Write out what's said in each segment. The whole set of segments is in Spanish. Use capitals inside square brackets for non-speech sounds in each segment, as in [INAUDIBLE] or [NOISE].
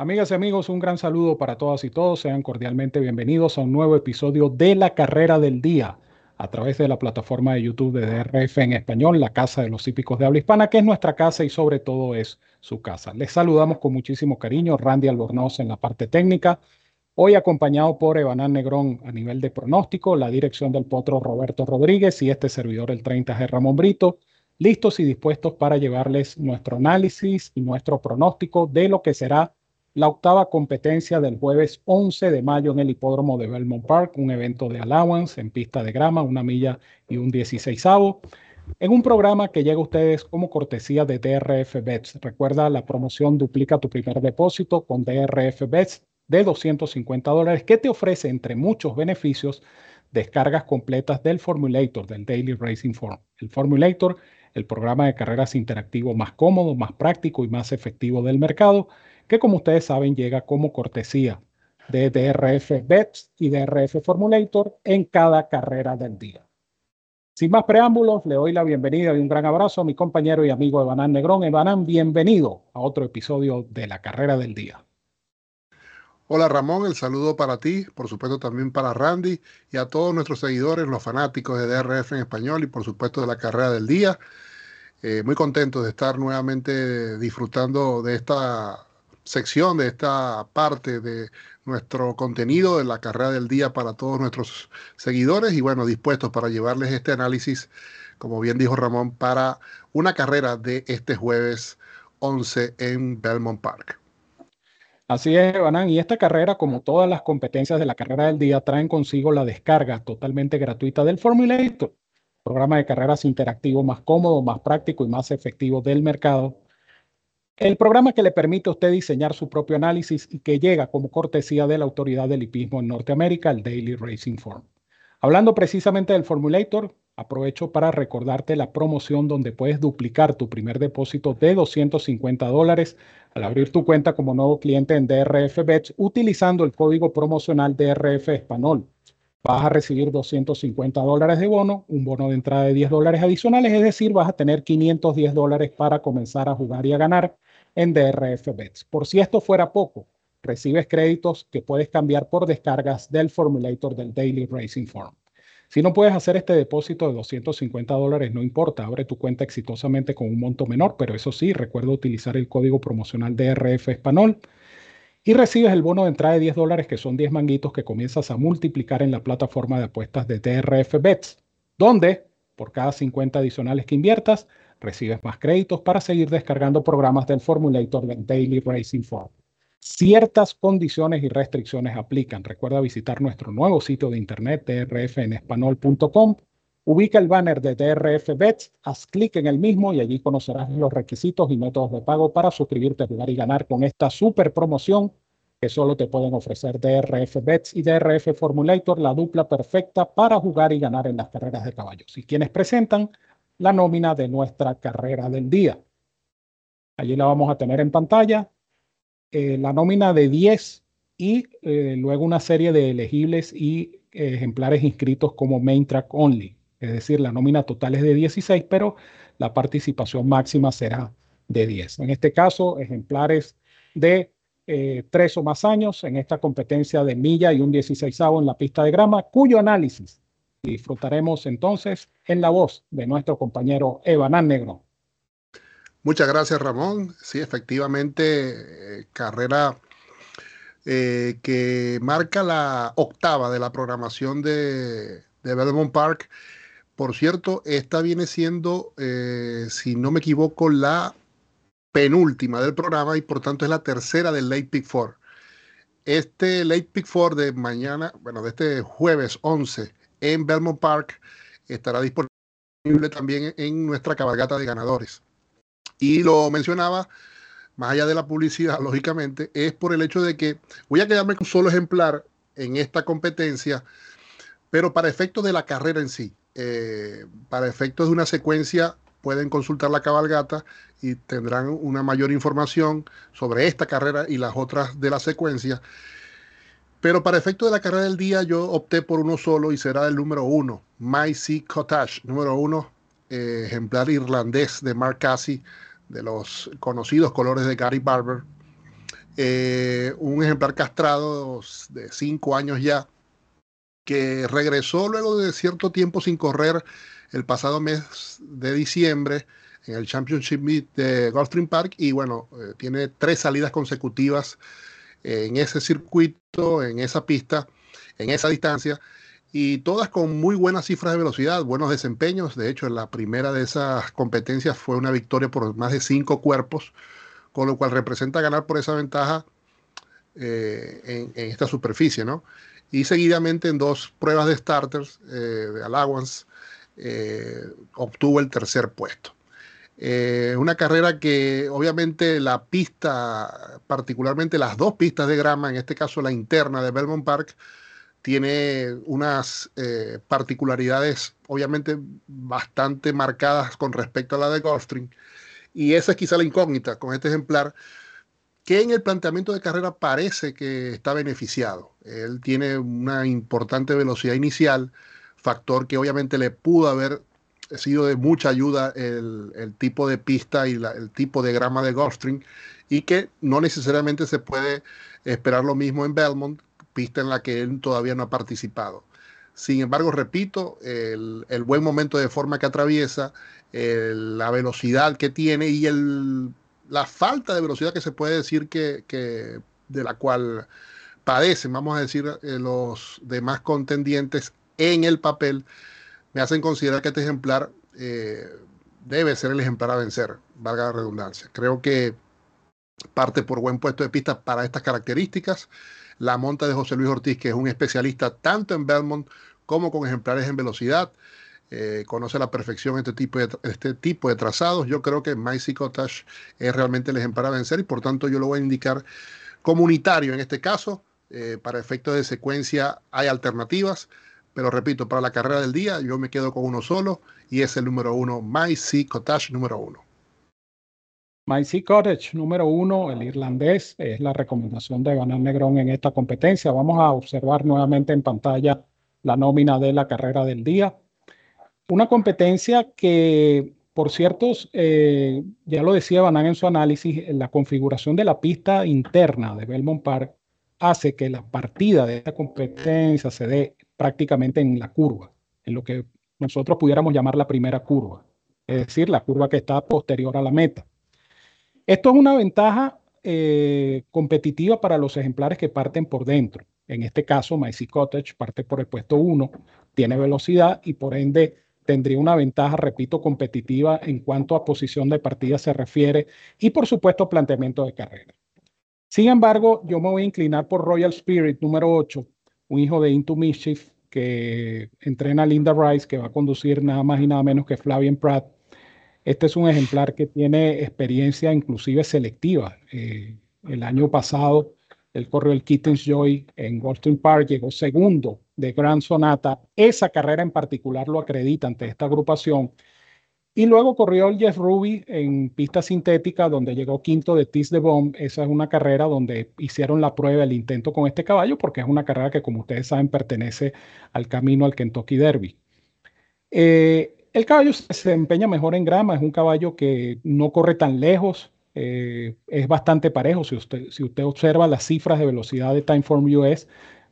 Amigas y amigos, un gran saludo para todas y todos. Sean cordialmente bienvenidos a un nuevo episodio de La Carrera del Día a través de la plataforma de YouTube de DRF en español, la Casa de los Hípicos de Habla Hispana, que es nuestra casa y sobre todo es su casa. Les saludamos con muchísimo cariño, Randy Albornoz en la parte técnica, hoy acompañado por Evanán Negrón a nivel de pronóstico, la dirección del potro Roberto Rodríguez y este servidor el 30G Ramón Brito, listos y dispuestos para llevarles nuestro análisis y nuestro pronóstico de lo que será la octava competencia del jueves 11 de mayo en el hipódromo de Belmont Park, un evento de allowance en pista de grama, una milla y un 16 en un programa que llega a ustedes como cortesía de DRF Bets. Recuerda la promoción Duplica tu primer depósito con DRF Bets de 250 dólares que te ofrece, entre muchos beneficios, descargas completas del Formulator, del Daily Racing Form. El Formulator, el programa de carreras interactivo más cómodo, más práctico y más efectivo del mercado que como ustedes saben llega como cortesía de DRF Bets y DRF Formulator en cada carrera del día. Sin más preámbulos, le doy la bienvenida y un gran abrazo a mi compañero y amigo Evanán Negrón. Evanán, bienvenido a otro episodio de la carrera del día. Hola Ramón, el saludo para ti, por supuesto también para Randy y a todos nuestros seguidores, los fanáticos de DRF en español y por supuesto de la carrera del día. Eh, muy contento de estar nuevamente disfrutando de esta sección, de esta parte de nuestro contenido de la carrera del día para todos nuestros seguidores y bueno, dispuestos para llevarles este análisis, como bien dijo Ramón, para una carrera de este jueves 11 en Belmont Park. Así es, Banán, y esta carrera, como todas las competencias de la carrera del día, traen consigo la descarga totalmente gratuita del Formulator, programa de carreras interactivo más cómodo, más práctico y más efectivo del mercado el programa que le permite a usted diseñar su propio análisis y que llega como cortesía de la autoridad del hipismo en Norteamérica, el Daily Racing Form. Hablando precisamente del Formulator, aprovecho para recordarte la promoción donde puedes duplicar tu primer depósito de 250 dólares al abrir tu cuenta como nuevo cliente en DRF Bets utilizando el código promocional DRF Español. Vas a recibir 250 dólares de bono, un bono de entrada de 10 dólares adicionales, es decir, vas a tener 510 dólares para comenzar a jugar y a ganar en DRF Bets. Por si esto fuera poco, recibes créditos que puedes cambiar por descargas del formulator del Daily Racing Form. Si no puedes hacer este depósito de 250 dólares, no importa, abre tu cuenta exitosamente con un monto menor, pero eso sí, recuerda utilizar el código promocional DRF Español y recibes el bono de entrada de 10 dólares, que son 10 manguitos que comienzas a multiplicar en la plataforma de apuestas de DRF Bets, donde por cada 50 adicionales que inviertas, recibes más créditos para seguir descargando programas del Formulator Daily Racing Form. Ciertas condiciones y restricciones aplican. Recuerda visitar nuestro nuevo sitio de internet drfenespanol.com. Ubica el banner de DRF Bets, haz clic en el mismo y allí conocerás los requisitos y métodos de pago para suscribirte, jugar y ganar con esta super promoción que solo te pueden ofrecer DRF Bets y DRF Formulator, la dupla perfecta para jugar y ganar en las carreras de caballos. Y quienes presentan la nómina de nuestra carrera del día. Allí la vamos a tener en pantalla. Eh, la nómina de 10 y eh, luego una serie de elegibles y ejemplares inscritos como main track only. Es decir, la nómina total es de 16, pero la participación máxima será de 10. En este caso, ejemplares de eh, tres o más años en esta competencia de milla y un 16 en la pista de grama, cuyo análisis disfrutaremos entonces en la voz de nuestro compañero Evanán Negro. Muchas gracias, Ramón. Sí, efectivamente, eh, carrera eh, que marca la octava de la programación de, Belmont Park. Por cierto, esta viene siendo, eh, si no me equivoco, la penúltima del programa y por tanto es la tercera del Late Pick Four. Este Late Pick Four de mañana, bueno, de este jueves 11 en Belmont Park estará disponible también en nuestra cabalgata de ganadores. Y lo mencionaba, más allá de la publicidad, [LAUGHS] lógicamente, es por el hecho de que voy a quedarme con un solo ejemplar en esta competencia, pero para efectos de la carrera en sí, eh, para efectos de una secuencia, pueden consultar la cabalgata y tendrán una mayor información sobre esta carrera y las otras de la secuencia. Pero para efecto de la carrera del día, yo opté por uno solo y será el número uno, My Sea Cottage, número uno, eh, ejemplar irlandés de Mark Cassie, de los conocidos colores de Gary Barber. eh, un ejemplar castrado de cinco años ya, que regresó luego de cierto tiempo sin correr el pasado mes de diciembre en el Championship Meet de Gulfstream Park y bueno, eh, tiene tres salidas consecutivas en ese circuito, en esa pista, en esa distancia y todas con muy buenas cifras de velocidad, buenos desempeños. De hecho, la primera de esas competencias fue una victoria por más de cinco cuerpos, con lo cual representa ganar por esa ventaja eh, en, esta superficie, ¿no? Y seguidamente en dos pruebas de starters eh, de allowance eh, obtuvo el tercer puesto. Una carrera que obviamente la pista, particularmente las dos pistas de grama, en este caso la interna de Belmont Park, tiene unas eh, particularidades obviamente bastante marcadas con respecto a la de Gulfstream. Y esa es quizá la incógnita con este ejemplar, que en el planteamiento de carrera parece que está beneficiado. Él tiene una importante velocidad inicial, factor que obviamente le pudo haber sido de mucha ayuda el, tipo de pista y el tipo de grama de Gulfstream, y que no necesariamente se puede esperar lo mismo en Belmont, pista en la que él todavía no ha participado. Sin embargo, repito, el, buen momento de forma que atraviesa, la velocidad que tiene y el, la falta de velocidad que se puede decir que, de la cual padecen, vamos a decir, eh, los demás contendientes en el papel, me hacen considerar que este ejemplar eh, debe ser el ejemplar a vencer, valga la redundancia. Creo que parte por buen puesto de pista para estas características la monta de José Luis Ortiz, que es un especialista tanto en Belmont como con ejemplares en velocidad. Eh, conoce a la perfección este tipo, de, este tipo de trazados. Yo creo que Maisie Cottage es realmente el ejemplar a vencer y por tanto yo lo voy a indicar comunitario en este caso. Eh, para efectos de secuencia hay alternativas, pero repito, para la carrera del día yo me quedo con uno solo y es el número uno, Maisie Cottage número uno. My Sea Cottage, número uno, el irlandés, es la recomendación de ganar Negrón en esta competencia. Vamos a observar nuevamente en pantalla la nómina de la carrera del día. Una competencia que, por cierto, eh, ya lo decía Banan en su análisis, la configuración de la pista interna de Belmont Park hace que la partida de esta competencia se dé prácticamente en la curva, en lo que nosotros pudiéramos llamar la primera curva, es decir, la curva que está posterior a la meta. Esto es una ventaja eh, competitiva para los ejemplares que parten por dentro. En este caso, Maisie Cottage parte por el puesto 1, tiene velocidad y por ende tendría una ventaja, repito, competitiva en cuanto a posición de partida se refiere y por supuesto planteamiento de carrera. Sin embargo, yo me voy a inclinar por Royal Spirit número 8, un hijo de Into Mischief que entrena a Linda Rice, que va a conducir nada más y nada menos que Flavian Pratt este es un ejemplar que tiene experiencia inclusive selectiva. Eh, el año pasado, él corrió el Kittens Joy en Goldstein Park, llegó segundo de Grand Sonata. Esa carrera en particular lo acredita ante esta agrupación. Y luego corrió el Jeff Ruby en pista sintética, donde llegó quinto de Tis de Bomb. Esa es una carrera donde hicieron la prueba, el intento con este caballo, porque es una carrera que, como ustedes saben, pertenece al camino al Kentucky Derby. Eh, el caballo se desempeña mejor en grama, es un caballo que no corre tan lejos, eh, es bastante parejo. Si usted, si usted observa las cifras de velocidad de Timeform US,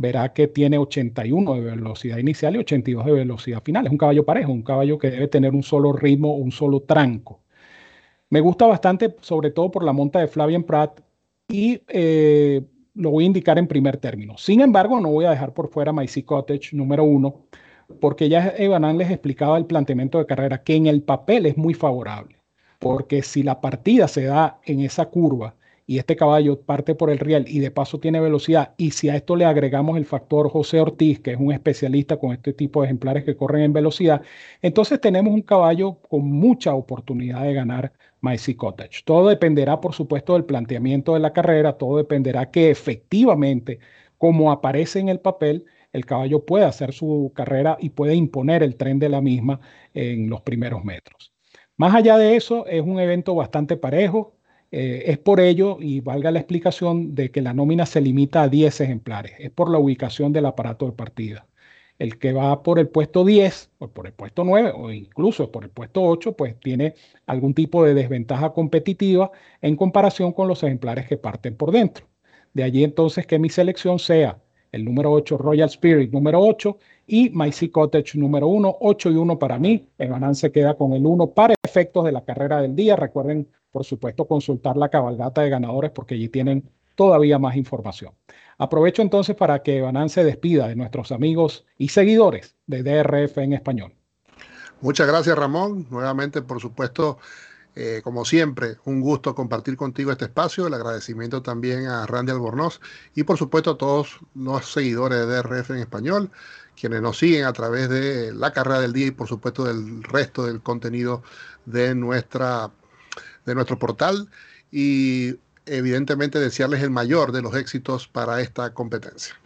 verá que tiene 81 de velocidad inicial y 82 de velocidad final. Es un caballo parejo, un caballo que debe tener un solo ritmo, un solo tranco. Me gusta bastante, sobre todo por la monta de Flavian Pratt y eh, lo voy a indicar en primer término. Sin embargo, no voy a dejar por fuera Maisie Cottage número uno porque ya Evanán les explicaba el planteamiento de carrera, que en el papel es muy favorable, porque si la partida se da en esa curva y este caballo parte por el riel y de paso tiene velocidad, y si a esto le agregamos el factor José Ortiz, que es un especialista con este tipo de ejemplares que corren en velocidad, entonces tenemos un caballo con mucha oportunidad de ganar Maisie Cottage. Todo dependerá, por supuesto, del planteamiento de la carrera, todo dependerá que efectivamente, como aparece en el papel, el caballo puede hacer su carrera y puede imponer el tren de la misma en los primeros metros. Más allá de eso, es un evento bastante parejo. Eh, es por ello, y valga la explicación, de que la nómina se limita a 10 ejemplares. Es por la ubicación del aparato de partida. El que va por el puesto 10 o por el puesto 9 o incluso por el puesto 8, pues tiene algún tipo de desventaja competitiva en comparación con los ejemplares que parten por dentro. De allí entonces que mi selección sea el número 8 Royal Spirit número 8 y Sea Cottage número 1, 8 y 1 para mí. Evanan se queda con el 1 para efectos de la carrera del día. Recuerden, por supuesto, consultar la cabalgata de ganadores porque allí tienen todavía más información. Aprovecho entonces para que Evanan se despida de nuestros amigos y seguidores de DRF en español. Muchas gracias, Ramón. Nuevamente, por supuesto, eh, como siempre, un gusto compartir contigo este espacio. El agradecimiento también a Randy Albornoz y por supuesto a todos los seguidores de DRF en español, quienes nos siguen a través de la carrera del día y por supuesto del resto del contenido de, nuestra, de nuestro portal. Y evidentemente desearles el mayor de los éxitos para esta competencia.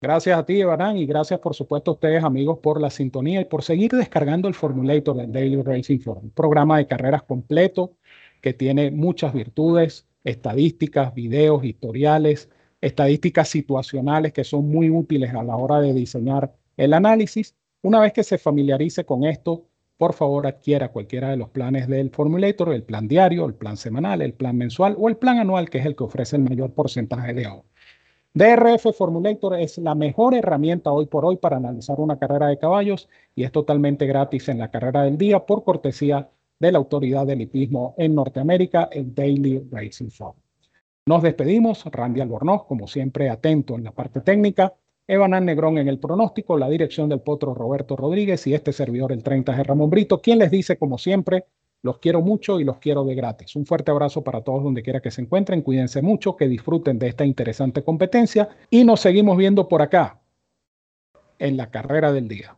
Gracias a ti, Evarán, y gracias por supuesto a ustedes, amigos, por la sintonía y por seguir descargando el Formulator del Daily Racing Forum, un programa de carreras completo que tiene muchas virtudes, estadísticas, videos, historiales, estadísticas situacionales que son muy útiles a la hora de diseñar el análisis. Una vez que se familiarice con esto, por favor adquiera cualquiera de los planes del Formulator, el plan diario, el plan semanal, el plan mensual o el plan anual, que es el que ofrece el mayor porcentaje de ahorro. DRF Formulator es la mejor herramienta hoy por hoy para analizar una carrera de caballos y es totalmente gratis en la carrera del día por cortesía de la autoridad del hipismo en Norteamérica, el Daily Racing Form. Nos despedimos, Randy Albornoz, como siempre, atento en la parte técnica, Evan Negrón en el pronóstico, la dirección del potro Roberto Rodríguez y este servidor, el 30 de Ramón Brito, quien les dice, como siempre, los quiero mucho y los quiero de gratis. Un fuerte abrazo para todos donde quiera que se encuentren. Cuídense mucho, que disfruten de esta interesante competencia y nos seguimos viendo por acá en la carrera del día.